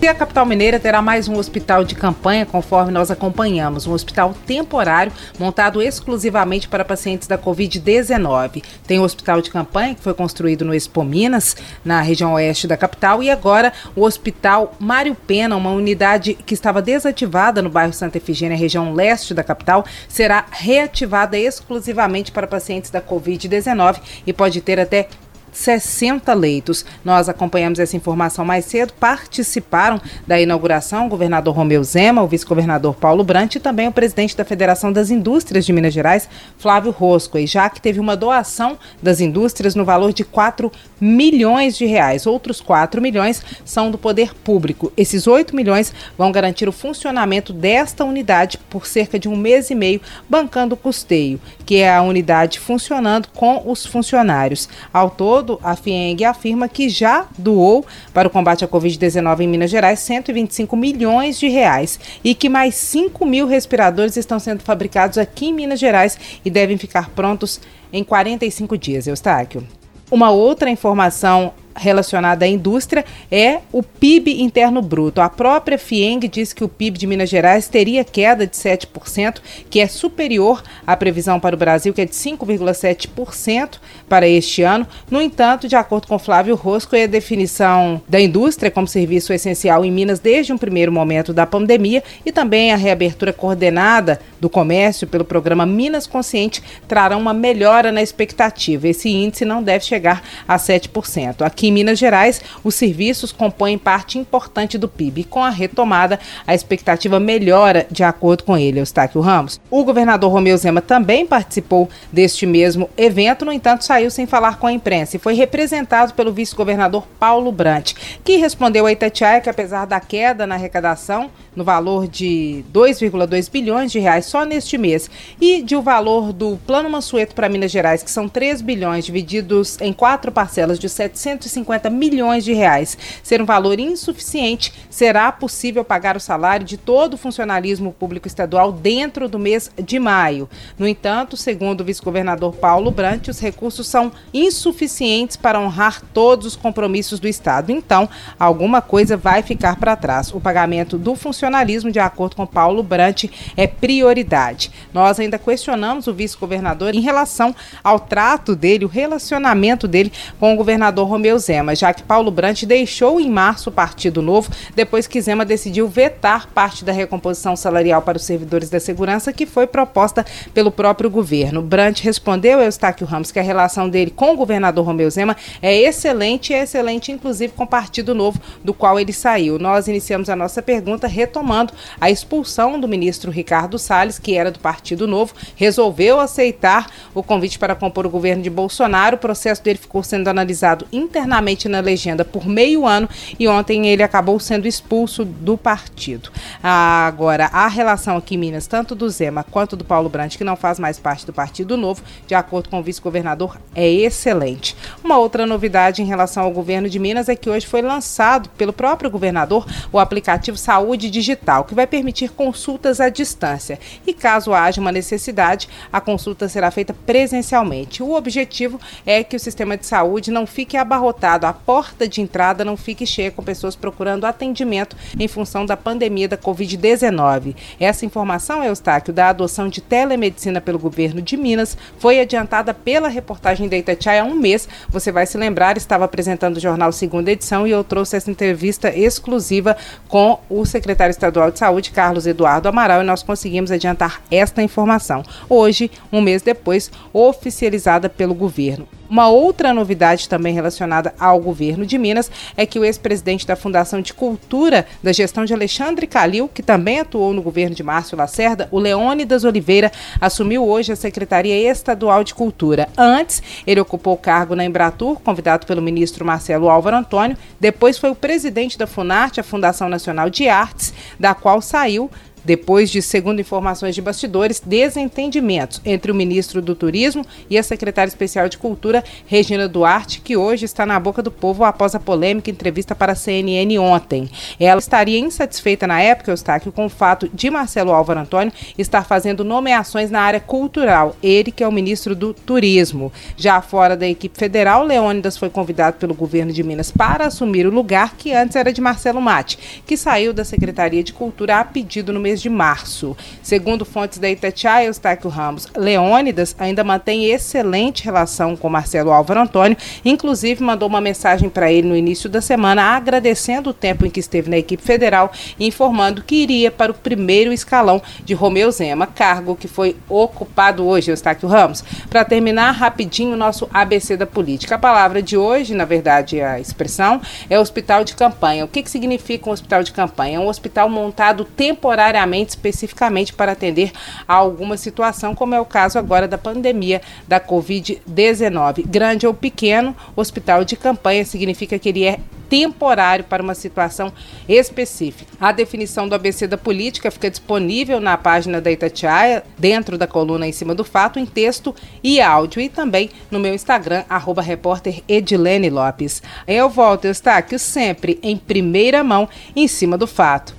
E a capital mineira terá mais um hospital de campanha, conforme nós acompanhamos, um hospital temporário montado exclusivamente para pacientes da Covid-19. Tem o hospital de campanha que foi construído no Expo Minas, na região oeste da capital, e agora o Hospital Mário Pena, uma unidade que estava desativada no bairro Santa Efigênia, região leste da capital, será reativada exclusivamente para pacientes da Covid-19 e pode ter até 60 leitos. Nós acompanhamos essa informação mais cedo. Participaram da inauguração o governador Romeu Zema, o vice-governador Paulo Brant e também o presidente da Federação das Indústrias de Minas Gerais, Flávio Rosco. E já que teve uma doação das indústrias no valor de 4 milhões de reais. Outros 4 milhões são do poder público. Esses 8 milhões vão garantir o funcionamento desta unidade por cerca de um mês e meio, bancando o custeio, que é a unidade funcionando com os funcionários. Ao todo, todo, a FIENG afirma que já doou para o combate à Covid-19 em Minas Gerais 125 milhões de reais e que mais 5 mil respiradores estão sendo fabricados aqui em Minas Gerais e devem ficar prontos em 45 dias. Eustáquio. Uma outra informação relacionada à indústria é o PIB interno bruto. A própria FIENG diz que o PIB de Minas Gerais teria queda de 7%, que é superior à previsão para o Brasil, que é de 5,7% para este ano. No entanto, de acordo com Flávio Rosco, a definição da indústria como serviço essencial em Minas desde um primeiro momento da pandemia e também a reabertura coordenada do comércio pelo programa Minas Consciente trarão uma melhora na expectativa. Esse índice não deve chegar a 7%. Aqui em Minas Gerais, os serviços compõem parte importante do PIB. Com a retomada, a expectativa melhora de acordo com ele, Eustáquio Ramos. O governador Romeu Zema também participou deste mesmo evento, no entanto, saiu sem falar com a imprensa e foi representado pelo vice-governador Paulo Brant, que respondeu a Itatiaia que apesar da queda na arrecadação, no valor de 2,2 bilhões de reais só neste mês, e de o valor do Plano Mansueto para Minas Gerais, que são 3 bilhões divididos em quatro parcelas de 750 150 milhões de reais ser um valor insuficiente, será possível pagar o salário de todo o funcionalismo público estadual dentro do mês de maio. No entanto, segundo o vice-governador Paulo Brant, os recursos são insuficientes para honrar todos os compromissos do Estado. Então, alguma coisa vai ficar para trás. O pagamento do funcionalismo, de acordo com Paulo Brant, é prioridade. Nós ainda questionamos o vice-governador em relação ao trato dele, o relacionamento dele com o governador Romeu Zema, já que Paulo Brant deixou em março o Partido Novo depois que Zema decidiu vetar parte da recomposição salarial para os servidores da segurança que foi proposta pelo próprio governo. Brant respondeu a Eustáquio Ramos que a relação dele com o governador Romeu Zema é excelente é excelente inclusive com o Partido Novo do qual ele saiu. Nós iniciamos a nossa pergunta retomando a expulsão do ministro Ricardo Salles, que era do Partido Novo, resolveu aceitar o convite para compor o governo de Bolsonaro. O processo dele ficou sendo analisado internamente na legenda por meio ano e ontem ele acabou sendo expulso do partido. Agora, a relação aqui em Minas, tanto do Zema quanto do Paulo Brandt, que não faz mais parte do Partido Novo, de acordo com o vice-governador, é excelente. Uma outra novidade em relação ao governo de Minas é que hoje foi lançado pelo próprio governador o aplicativo Saúde Digital, que vai permitir consultas à distância. E caso haja uma necessidade, a consulta será feita presencialmente. O objetivo é que o sistema de saúde não fique abarrotado a porta de entrada não fique cheia com pessoas procurando atendimento em função da pandemia da Covid-19. Essa informação, Eustáquio, da adoção de telemedicina pelo governo de Minas foi adiantada pela reportagem da Itatiaia há um mês. Você vai se lembrar, estava apresentando o jornal Segunda Edição e eu trouxe essa entrevista exclusiva com o secretário estadual de saúde, Carlos Eduardo Amaral, e nós conseguimos adiantar esta informação. Hoje, um mês depois, oficializada pelo governo. Uma outra novidade também relacionada ao governo de Minas é que o ex-presidente da Fundação de Cultura da gestão de Alexandre Calil, que também atuou no governo de Márcio Lacerda, o Leônidas Oliveira, assumiu hoje a Secretaria Estadual de Cultura. Antes, ele ocupou o cargo na Embratur, convidado pelo ministro Marcelo Álvaro Antônio. Depois foi o presidente da Funarte, a Fundação Nacional de Artes, da qual saiu depois de, segundo informações de bastidores, desentendimentos entre o ministro do Turismo e a secretária especial de Cultura, Regina Duarte, que hoje está na boca do povo após a polêmica entrevista para a CNN ontem. Ela estaria insatisfeita na época, Eustáquio, com o fato de Marcelo Álvaro Antônio estar fazendo nomeações na área cultural, ele que é o ministro do Turismo. Já fora da equipe federal, Leônidas foi convidado pelo governo de Minas para assumir o lugar que antes era de Marcelo Mate, que saiu da Secretaria de Cultura a pedido no mês de março. Segundo fontes da Itatiaia, Eustáquio Ramos, Leônidas ainda mantém excelente relação com Marcelo Álvaro Antônio, inclusive mandou uma mensagem para ele no início da semana agradecendo o tempo em que esteve na equipe federal e informando que iria para o primeiro escalão de Romeu Zema, cargo que foi ocupado hoje, Eustáquio Ramos. Para terminar rapidinho o nosso ABC da política. A palavra de hoje, na verdade, a expressão, é hospital de campanha. O que, que significa um hospital de campanha? É um hospital montado temporariamente, especificamente para atender a alguma situação, como é o caso agora da pandemia da Covid-19. Grande ou pequeno, hospital de campanha significa que ele é temporário para uma situação específica. A definição do ABC da política fica disponível na página da Itatiaia, dentro da coluna em cima do fato, em texto e áudio, e também no meu Instagram, arroba. Eu volto, Eustáquio, sempre em primeira mão, em cima do fato.